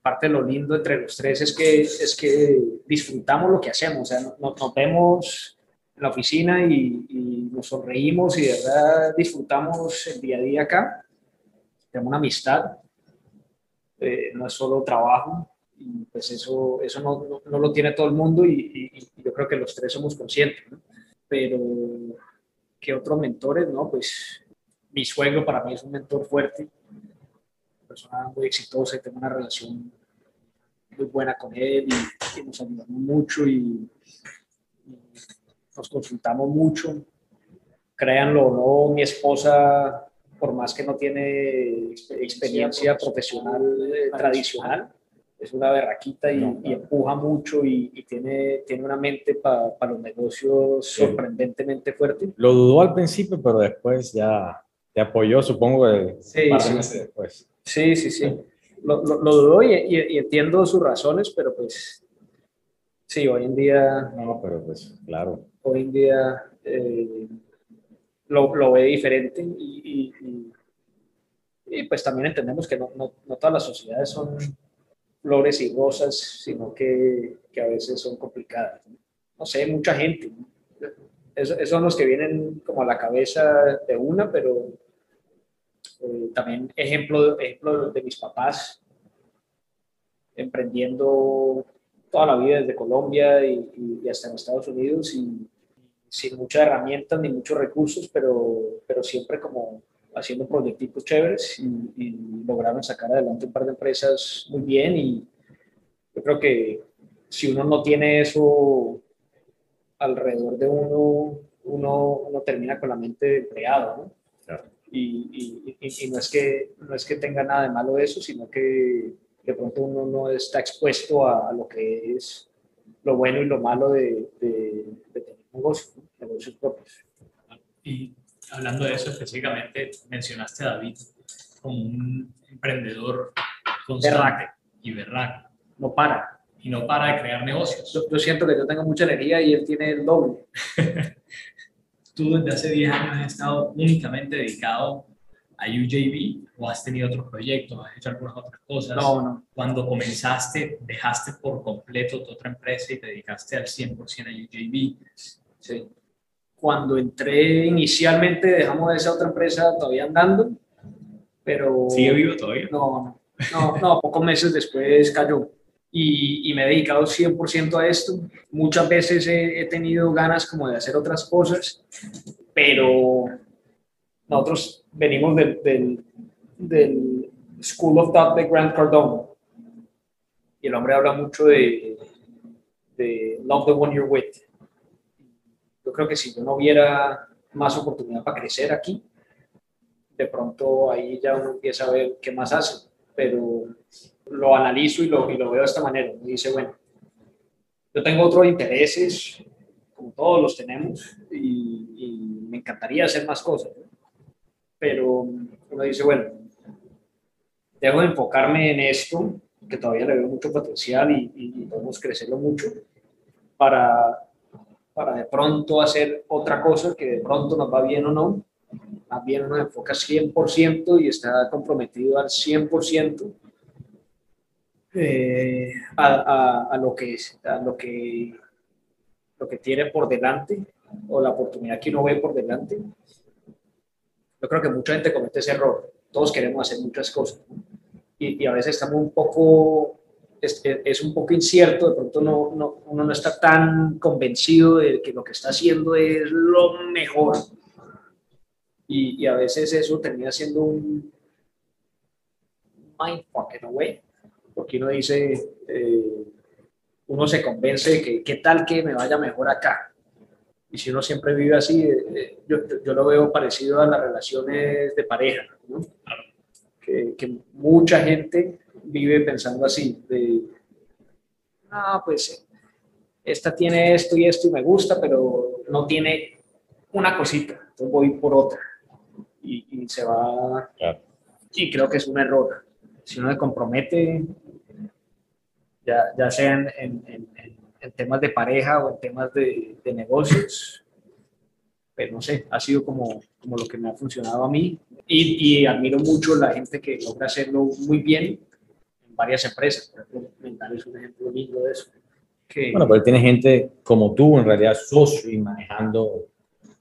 parte de lo lindo entre los tres es que, es que disfrutamos lo que hacemos, o sea, nos, vemos en la oficina y, nos sonreímos y de verdad disfrutamos el día a día acá. Tenemos una amistad, eh, no es solo trabajo, y pues eso, eso no, no, lo tiene todo el mundo y, yo creo que los tres somos conscientes, pero ¿qué otros mentores? No, pues mi suegro para mí es un mentor fuerte, una persona muy exitosa y tengo una relación muy buena con él y, nos ayudamos mucho y, nos consultamos mucho. Créanlo o no, mi esposa, por más que no tiene experiencia profesional eh, tradicional, es una berraquita y, empuja mucho y, tiene, tiene una mente para los negocios sorprendentemente fuerte. Lo dudó al principio, pero después ya te apoyó, supongo, sí, sí. después. Sí, sí, sí. Lo, lo, dudó y, entiendo sus razones, pero pues sí, hoy en día... No, pero pues claro. Hoy en día eh, lo, lo, ve diferente y, y, pues también entendemos que no, no, no todas las sociedades son flores y rosas, sino que, a veces son complicadas. No, sé, mucha gente. Esos son los que vienen como a la cabeza de una, pero eh, también ejemplo, ejemplo de mis papás, emprendiendo toda la vida desde Colombia y, y, hasta en Estados Unidos y sin muchas herramientas ni muchos recursos, pero, pero siempre como haciendo proyectos chéveres y, lograron sacar adelante un par de empresas muy bien y yo creo que si uno no tiene eso alrededor de uno, uno, uno termina con la mente de empleado, ¿no? Y, y, no, es que, no es que tenga nada de malo eso, sino que de pronto uno no está expuesto a, lo que es lo bueno y lo malo de, de, tener negocios, negocios propios. Y hablando de eso específicamente, mencionaste a David como un emprendedor constante y berraco. No para. Y no para de crear negocios. Yo, siento que yo tengo mucha energía y él tiene el doble. Tú desde hace 10 años has estado únicamente dedicado a UJB o has tenido otros proyectos, has hecho algunas otras cosas. No, no. Cuando comenzaste, dejaste por completo tu otra empresa y te dedicaste al 100% a UJB. Sí cuando entré inicialmente, dejamos esa otra empresa todavía andando, pero... ¿Sigue vivo todavía? No, no, no, pocos meses después cayó. Y, y, me he dedicado 100% a esto. Muchas veces he, tenido ganas como de hacer otras cosas, pero nosotros venimos del, del, del School of Thought de Grant Cardone y el hombre habla mucho de, de Love the One You're With yo creo que si yo no hubiera más oportunidad para crecer aquí, de pronto ahí ya uno empieza a ver qué más hace, pero lo analizo y lo, y lo veo de esta manera. Me dice, bueno, yo tengo otros intereses, como todos los tenemos, y, me encantaría hacer más cosas, pero uno dice, bueno, dejo de enfocarme en esto, que todavía le veo mucho potencial y, y podemos crecerlo mucho, para para de pronto hacer otra cosa que de pronto nos va bien o no. Más bien uno enfoca 100% y está comprometido al 100% eh, a, a, lo que a lo que, lo que tiene por delante o la oportunidad que uno ve por delante. Yo creo que mucha gente comete ese error. Todos queremos hacer muchas cosas y, y a veces estamos un poco es, un poco incierto, de pronto no, no, uno no está tan convencido de que lo que está haciendo es lo mejor. Y, a veces eso termina siendo un mindfuck in a porque uno dice, eh, uno se convence de que qué tal que me vaya mejor acá. Y si uno siempre vive así, eh, eh, yo, yo, lo veo parecido a las relaciones de pareja, que mucha gente vive pensando así, de, ah, pues esta tiene esto y esto y me gusta, pero no tiene una cosita, entonces voy por otra. Y, se va, y creo que es un error. Si uno se compromete, ya, ya sea en, en, en temas de pareja o en temas de, de negocios. Pero no sé, ha sido como, como lo que me ha funcionado a mí. Y, y admiro mucho la gente que logra hacerlo muy bien en varias empresas. Por ejemplo, Mental es un ejemplo lindo de eso. Que, Bueno, pero tiene gente como tú, en realidad socio y manejando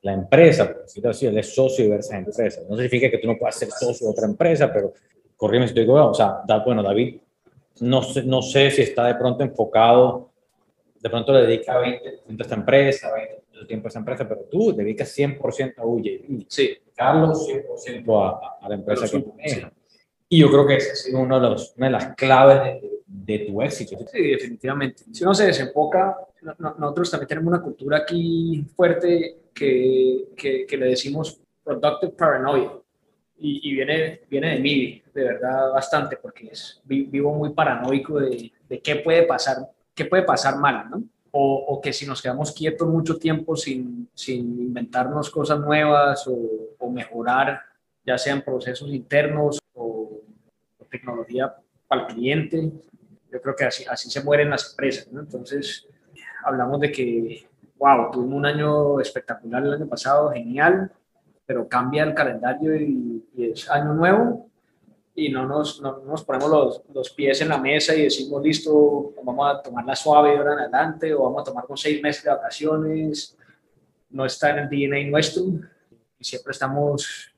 la empresa, por decirlo así, él es socio de diversas empresas. No significa que tú no puedas ser socio de otra empresa, pero corrígeme si estoy equivocado. O sea, da- bueno, David, no sé, no sé si está de pronto enfocado, de pronto le dedica 20% a esta empresa, 20% de tiempo a esa empresa, pero tú dedicas 100% a UJB. sí, Carlos 100% a, a la empresa Pero que maneja. Y yo creo que esa ha sido uno de los, una de las claves de, de tu éxito. Sí, definitivamente. Si uno se desenfoca, no- no- nosotros también tenemos una cultura aquí fuerte que, que, que le decimos productive paranoia. Y, y viene, viene de mí, de verdad, bastante, porque es, vi- vivo muy paranoico de, de qué puede pasar, qué puede pasar mal, ¿no? O, o que si nos quedamos quietos mucho tiempo sin, sin inventarnos cosas nuevas o, o mejorar, ya sean procesos internos tecnología para el cliente, yo creo que así, así se mueren las empresas, ¿no? Entonces, hablamos de que, wow, tuvimos un año espectacular el año pasado, genial, pero cambia el calendario y, y es año nuevo y no nos, no nos ponemos los, los pies en la mesa y decimos, listo, vamos a tomar la suave de ahora en adelante o vamos a tomar con seis meses de vacaciones. No está en el DNA nuestro y siempre estamos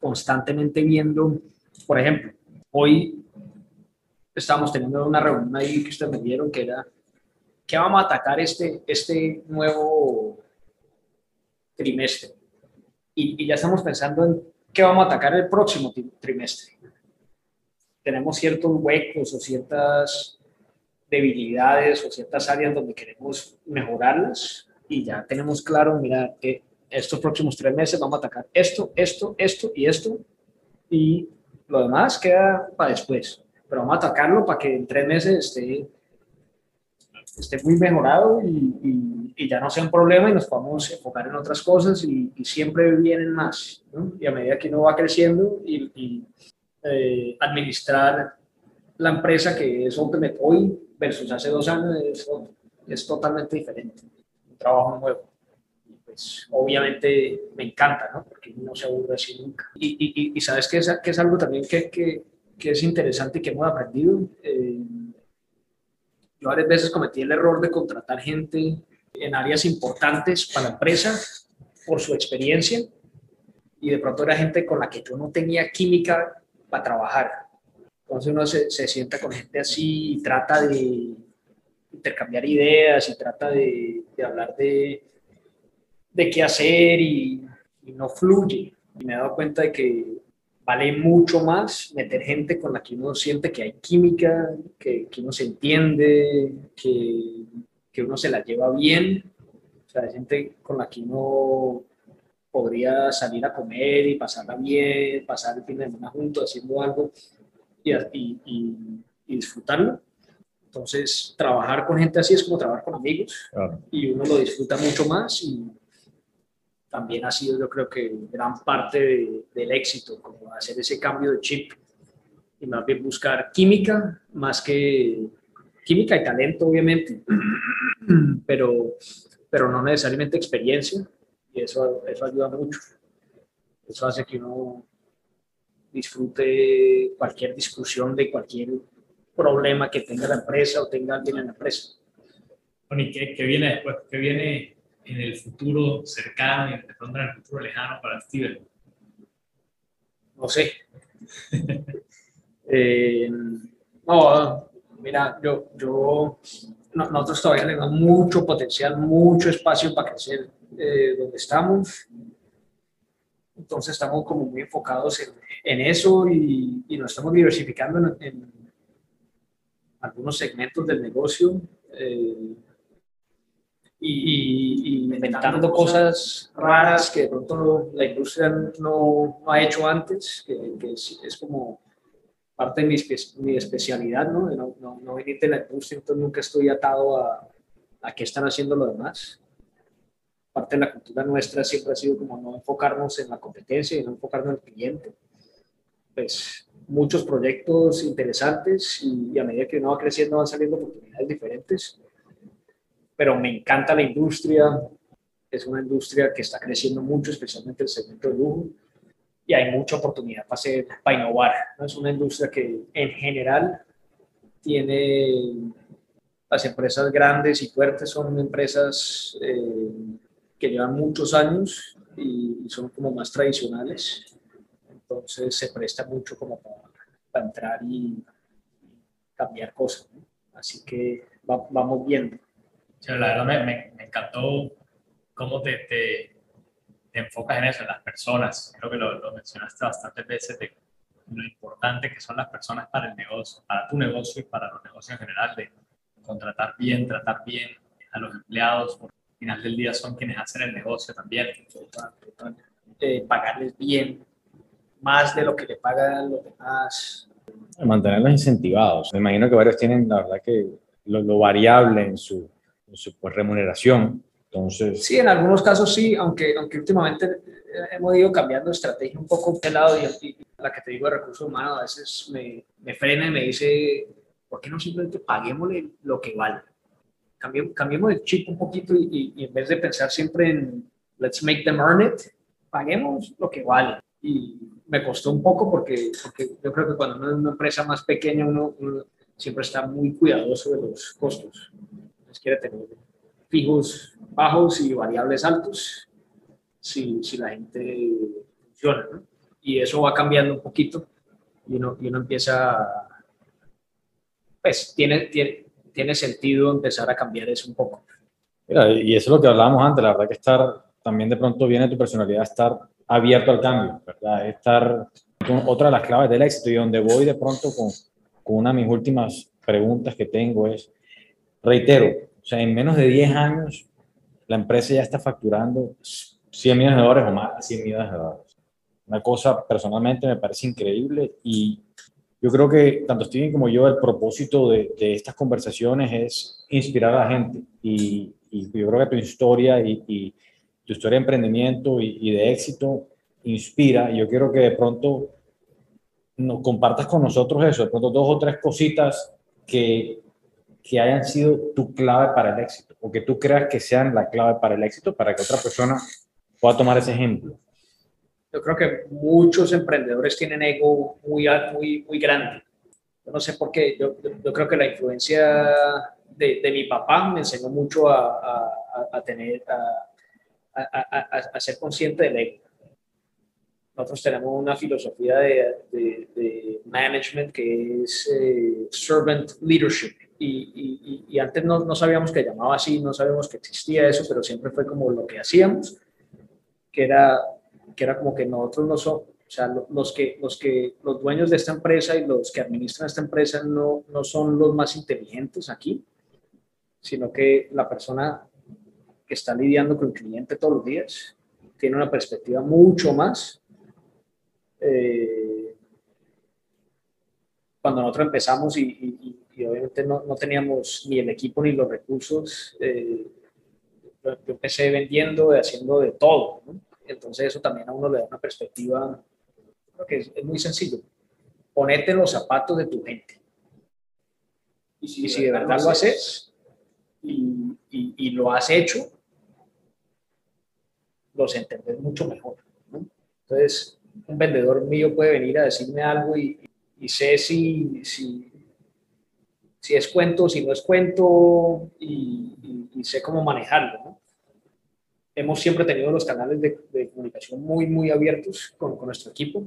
constantemente viendo, por ejemplo, hoy estábamos teniendo una reunión ahí que ustedes me dieron que era, ¿qué vamos a atacar este, este nuevo trimestre? Y, y ya estamos pensando en qué vamos a atacar el próximo tri- trimestre. Tenemos ciertos huecos o ciertas debilidades o ciertas áreas donde queremos mejorarlas y ya tenemos claro, mira, que estos próximos tres meses vamos a atacar esto, esto, esto y esto y lo demás queda para después pero vamos a atacarlo para que en tres meses esté, esté muy mejorado y, y- ya no sea un problema y nos podamos enfocar en otras cosas y, siempre vienen más. Y a medida que uno va creciendo y, y, eh, administrar la empresa que es Ultimate hoy versus hace dos años es, es totalmente diferente. Un trabajo nuevo. Pues, obviamente me encanta, ¿no? Porque no se aburre así nunca. Y- y- y sabes que es, que es algo también que, que, que es interesante y que hemos aprendido. Eh, yo varias veces cometí el error de contratar gente en áreas importantes para la empresa por su experiencia y de pronto era gente con la que yo no tenía química para trabajar. Entonces uno se, se sienta con gente así y trata de intercambiar ideas y trata de, de hablar de, de qué hacer y, y no fluye. Y me he dado cuenta de que vale mucho más meter gente con la que uno siente que hay química, que, que uno se entiende, que, que uno se la lleva bien. O sea, hay gente con la que uno podría salir a comer y pasarla bien, pasar el fin de semana juntos haciendo algo y, y, y, y disfrutarlo. Entonces, trabajar con gente así es como trabajar con amigos Claro. y uno lo disfruta mucho más y también ha sido yo creo que gran parte de- del éxito, como hacer ese cambio de chip y más bien buscar química más que química y talento obviamente, pero, pero no necesariamente experiencia y eso, eso ayuda mucho. Eso hace que uno disfrute cualquier discusión de cualquier problema que tenga la empresa o tenga alguien en la empresa. ¿y qué, qué viene después? ¿Qué viene en el futuro cercano y de pronto en el futuro lejano para Steven? No sé. Eh, no, mira, yo, yo, no- nosotros todavía tenemos mucho potencial, mucho espacio para crecer eh, donde estamos. Entonces estamos como muy enfocados en, en eso y, y nos estamos diversificando en, en algunos segmentos del negocio eh, y, y- inventando cosas raras que de pronto la industria no, no ha hecho antes, que, que es, es como parte de mi, mi especialidad, ¿no? No, no, no de la industria, entonces nunca estoy atado a, a qué están haciendo los demás. Parte de la cultura nuestra siempre ha sido como no enfocarnos en la competencia y no enfocarnos en el cliente. Pues muchos proyectos interesantes y, y a medida que uno va creciendo van saliendo oportunidades diferentes. Pero me encanta la industria. Es una industria que está creciendo mucho, especialmente el segmento de lujo, y hay mucha oportunidad para, hacer, para innovar. ¿no? Es una industria que en general tiene las empresas grandes y fuertes son empresas eh, que llevan muchos años y, son como más tradicionales. Entonces se presta mucho como para, entrar y cambiar cosas. Así que vamos viendo. La verdad me, me, encantó cómo te, te, enfocas en eso, en las personas. Creo que lo, lo mencionaste bastantes veces de lo importante que son las personas para el negocio, para tu negocio y para los negocios en general, de contratar bien, tratar bien a los empleados, porque al final del día son quienes hacen el negocio también. Eh, pagarles bien, más de lo que le pagan los demás. Mantenerlos incentivados. Me imagino que varios tienen, la verdad, que lo, variable en su, pues, remuneración. Entonces... Sí, en algunos casos sí, aunque, aunque últimamente eh, hemos ido cambiando estrategia un poco de lado y, la que te digo de recursos humanos a veces me, me frena y me dice, ¿por qué no simplemente paguémosle lo que vale? Cambiemos, cambiemos el chip un poquito y, y, en vez de pensar siempre en let's make them earn it, paguemos lo que vale. Y me costó un poco porque, porque yo creo que cuando uno es una empresa más pequeña uno, siempre está muy cuidadoso de los costos. Entonces quiere tener fijos bajos y variables altos si, si la gente funciona. ¿no? Y eso va cambiando un poquito y uno, y uno empieza pues tiene, tiene, tiene sentido empezar a cambiar eso un poco. Mira, y eso es lo que hablábamos antes, la verdad que estar, también de pronto viene tu personalidad, estar abierto al cambio, ¿verdad? Estar, otra de las claves del éxito y donde voy de pronto con, con una de mis últimas preguntas que tengo es, reitero, o sea, en menos de 10 años la empresa ya está facturando 100 millones de dólares o más de 100 millones de dólares. Una cosa personalmente me parece increíble y yo creo que tanto Steven como yo, el propósito de, de estas conversaciones es inspirar a la gente. Y, y yo creo que tu historia y, y tu historia de emprendimiento y, de éxito inspira. Y yo quiero que de pronto nos compartas con nosotros eso, de pronto dos o tres cositas que, que hayan sido tu clave para el éxito o que tú creas que sean la clave para el éxito para que otra persona pueda tomar ese ejemplo yo creo que muchos emprendedores tienen ego muy, muy, muy grande. Yo no sé por qué, yo, yo creo que la influencia de, de, mi papá me enseñó mucho a, a, a tener, a, a, ser consciente del ego. Nosotros tenemos una filosofía de, de, de management que es eh, servant leadership. Y, y, y, antes no, no sabíamos que llamaba así, no sabíamos que existía eso, pero siempre fue como lo que hacíamos, que era que era como que nosotros no somos, o sea, los que, los que, los dueños de esta empresa y los que administran esta empresa no, no son los más inteligentes aquí, sino que la persona que está lidiando con el cliente todos los días tiene una perspectiva mucho más. Eh, cuando nosotros empezamos y, obviamente no, no, teníamos ni el equipo ni los recursos, eh, yo empecé vendiendo y haciendo de todo. ¿no? Entonces eso también a uno le da una perspectiva, creo que es, muy sencillo. Ponete los zapatos de tu gente. Y si, de verdad lo haces y, y, lo has hecho, los entendés mucho mejor. Entonces, un vendedor mío puede venir a decirme algo y, y sé si, si, si, es cuento, si no es cuento y, y sé cómo manejarlo. ¿no? hemos siempre tenido los canales de, comunicación muy, muy abiertos con, con nuestro equipo.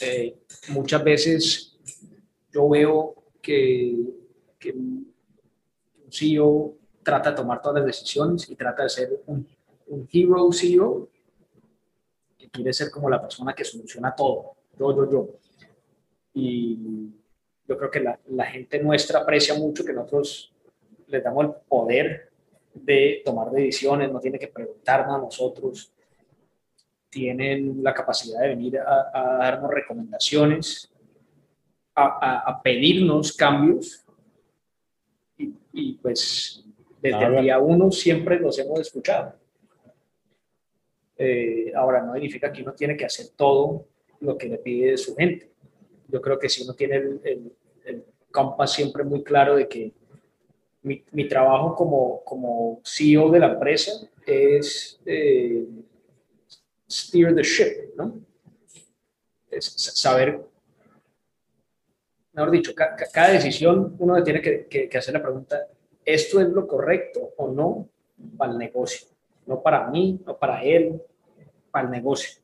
Eh, muchas veces yo veo que, que, un CEO trata de tomar todas las decisiones y trata de ser un, un hero CEO que quiere ser como la persona que soluciona todo, yo, yo, yo. Y yo creo que la, la gente nuestra aprecia mucho que nosotros les damos el poder de tomar decisiones, no tiene que preguntarnos a nosotros, tienen la capacidad de venir a, darnos recomendaciones, a, pedirnos cambios y, pues desde el día uno siempre los hemos escuchado. Eh, ahora, no significa que uno tiene que hacer todo lo que le pide su gente. Yo creo que si uno tiene el, el compás siempre muy claro de que mi, mi, trabajo como, como CEO de la empresa es eh, steer the ship, ¿no? Es saber, mejor dicho, ca, cada decisión uno tiene que, hacer la pregunta, ¿esto es lo correcto o no para el negocio? No para mí, no para él, para el negocio.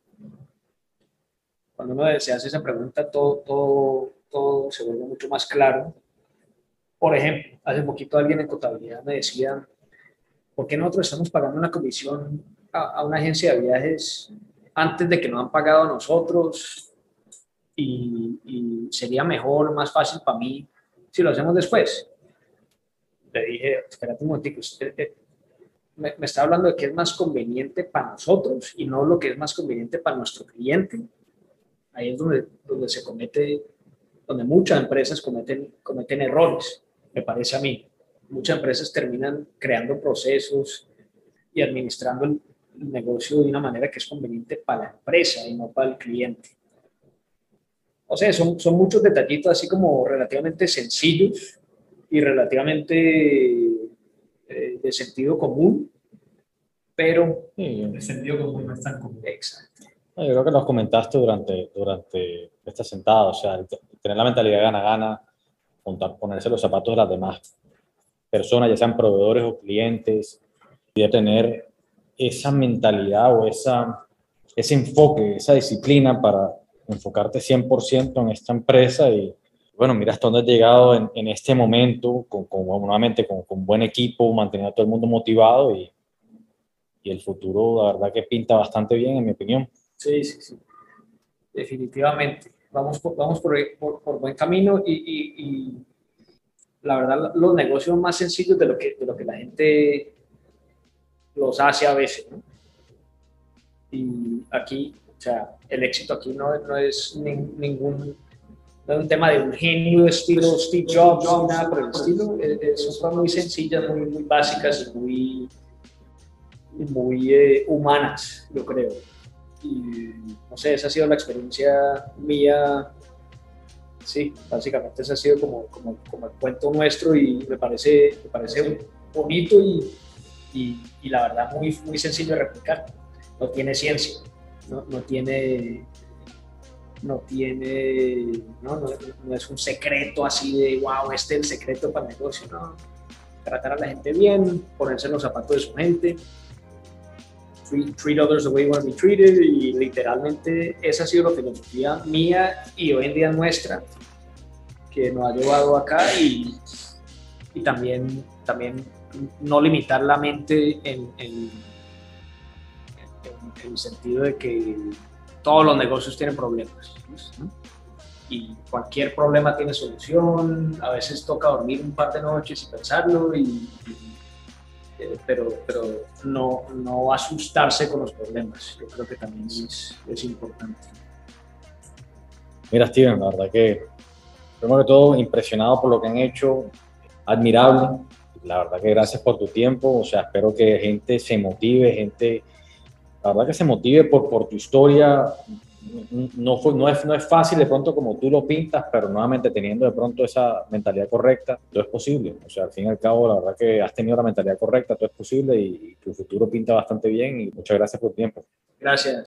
Cuando uno se hace esa pregunta, todo, todo se vuelve mucho más claro. Por ejemplo, hace poquito alguien en contabilidad me decía, ¿por qué nosotros estamos pagando una comisión a, a una agencia de viajes antes de que nos han pagado a nosotros? Y, y, sería mejor, más fácil para mí si lo hacemos después. Le dije, espérate un momentico, usted, me, me, está hablando de que es más conveniente para nosotros y no lo que es más conveniente para nuestro cliente. Ahí es donde, donde se comete, donde muchas empresas cometen, cometen errores, me parece a mí. Muchas empresas terminan creando procesos y administrando el, negocio de una manera que es conveniente para la empresa y no para el cliente. O sea, son, son muchos detallitos así como relativamente sencillos y relativamente eh, de sentido común, pero... Sí, el sentido común no es tan común. Exacto. Yo creo que nos comentaste durante, durante esta sentada, o sea, tener la mentalidad gana-gana, ponerse los zapatos de las demás personas, ya sean proveedores o clientes, y de tener esa mentalidad o esa, ese enfoque, esa disciplina para enfocarte 100% en esta empresa y, bueno, mira hasta dónde has llegado en, en este momento, con, con nuevamente con, con, buen equipo, manteniendo a todo el mundo motivado y, y, el futuro, la verdad que pinta bastante bien, en mi opinión. Sí, sí, sí, definitivamente. Vamos por, vamos por, por, buen camino y, y, la verdad los negocios más sencillos de lo que, de lo que la gente los hace a veces. Y aquí, o sea, el éxito aquí no, no es ni, ningún es un tema de un genio estilo Steve Jobs, ni nada por el estilo. Son cosas muy sencillas, muy, muy básicas y muy, muy eh, humanas, yo creo. Y no sé, esa ha sido la experiencia mía. Sí, básicamente ese ha sido como, como, como el cuento nuestro y me parece, me parece bonito y, y, y, la verdad muy, muy sencillo de replicar. No tiene ciencia, no, no tiene no tiene, no, no, no, es un secreto así de, wow, este es el secreto para el negocio, no. Tratar a la gente bien, ponerse en los zapatos de su gente, treat, treat others the way you want to be treated, y literalmente esa ha sido la filosofía mía y hoy en día nuestra, que nos ha llevado acá y, y también, también no limitar la mente en, en, en, en el sentido de que todos los negocios tienen problemas. ¿no? Y cualquier problema tiene solución. A veces toca dormir un par de noches y pensarlo, y, y, eh, pero, pero no, no asustarse con los problemas. Yo creo que también es, es importante. Mira, Steven, la verdad que, primero que todo, impresionado por lo que han hecho, admirable. La verdad que gracias por tu tiempo. O sea, espero que gente se motive, gente la verdad que se motive por, por tu historia. No, fue, no, es, no es fácil de pronto como tú lo pintas, pero nuevamente teniendo de pronto esa mentalidad correcta, todo es posible. O sea, al fin y al cabo, la verdad que has tenido la mentalidad correcta, todo es posible y, tu futuro pinta bastante bien y muchas gracias por tu tiempo. Gracias.